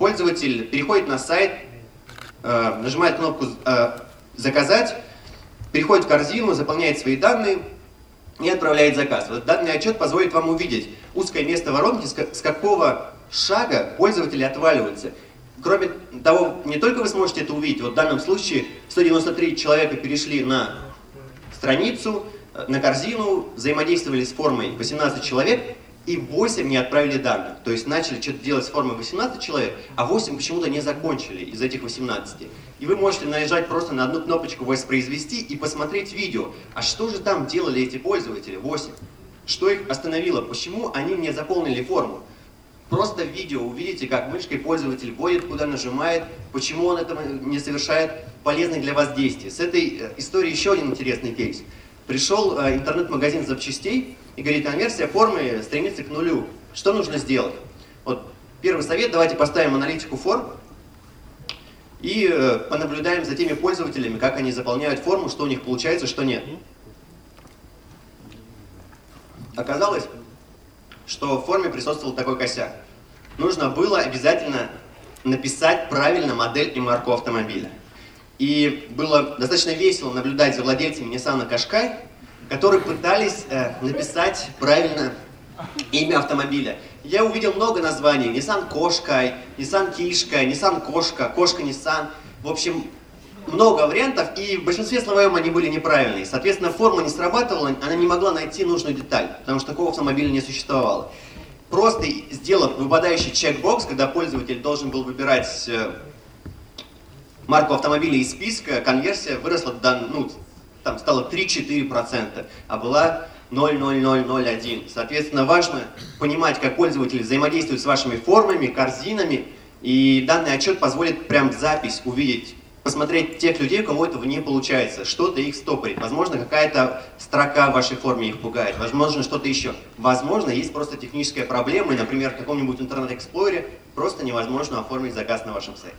Пользователь переходит на сайт, э, нажимает кнопку э, «Заказать», переходит в корзину, заполняет свои данные и отправляет заказ. Вот данный отчет позволит вам увидеть узкое место воронки, с какого шага пользователи отваливаются. Кроме того, не только вы сможете это увидеть, вот в данном случае 193 человека перешли на страницу, э, на корзину, взаимодействовали с формой 18 человек, и 8 не отправили данных. То есть начали что-то делать с формой 18 человек, а 8 почему-то не закончили из этих 18. И вы можете нажать просто на одну кнопочку «Воспроизвести» и посмотреть видео. А что же там делали эти пользователи, 8? Что их остановило? Почему они не заполнили форму? Просто в видео увидите, как мышкой пользователь вводит, куда нажимает, почему он это не совершает полезных для вас действий. С этой э, историей еще один интересный кейс. Пришел э, интернет-магазин запчастей и говорит, конверсия формы стремится к нулю. Что нужно сделать? Вот первый совет, давайте поставим аналитику форм и э, понаблюдаем за теми пользователями, как они заполняют форму, что у них получается, что нет. Оказалось, что в форме присутствовал такой косяк. Нужно было обязательно написать правильно модель и марку автомобиля. И было достаточно весело наблюдать за владельцами Nissan Qashqai, которые пытались э, написать правильно имя автомобиля. Я увидел много названий. Nissan Qashqai, Nissan Qishqai, Nissan Кошка, Кошка Nissan. В общем, много вариантов, и в большинстве своем они были неправильные. Соответственно, форма не срабатывала, она не могла найти нужную деталь, потому что такого автомобиля не существовало. Просто сделав выпадающий чекбокс, когда пользователь должен был выбирать э, марку автомобиля из списка, конверсия выросла до, ну, там стало 3-4%, а была 0,0001. Соответственно, важно понимать, как пользователь взаимодействует с вашими формами, корзинами, и данный отчет позволит прям запись увидеть посмотреть тех людей, у кого этого не получается, что-то их стопорит. Возможно, какая-то строка в вашей форме их пугает, возможно, что-то еще. Возможно, есть просто техническая проблема, и, например, в каком-нибудь интернет-эксплоре просто невозможно оформить заказ на вашем сайте.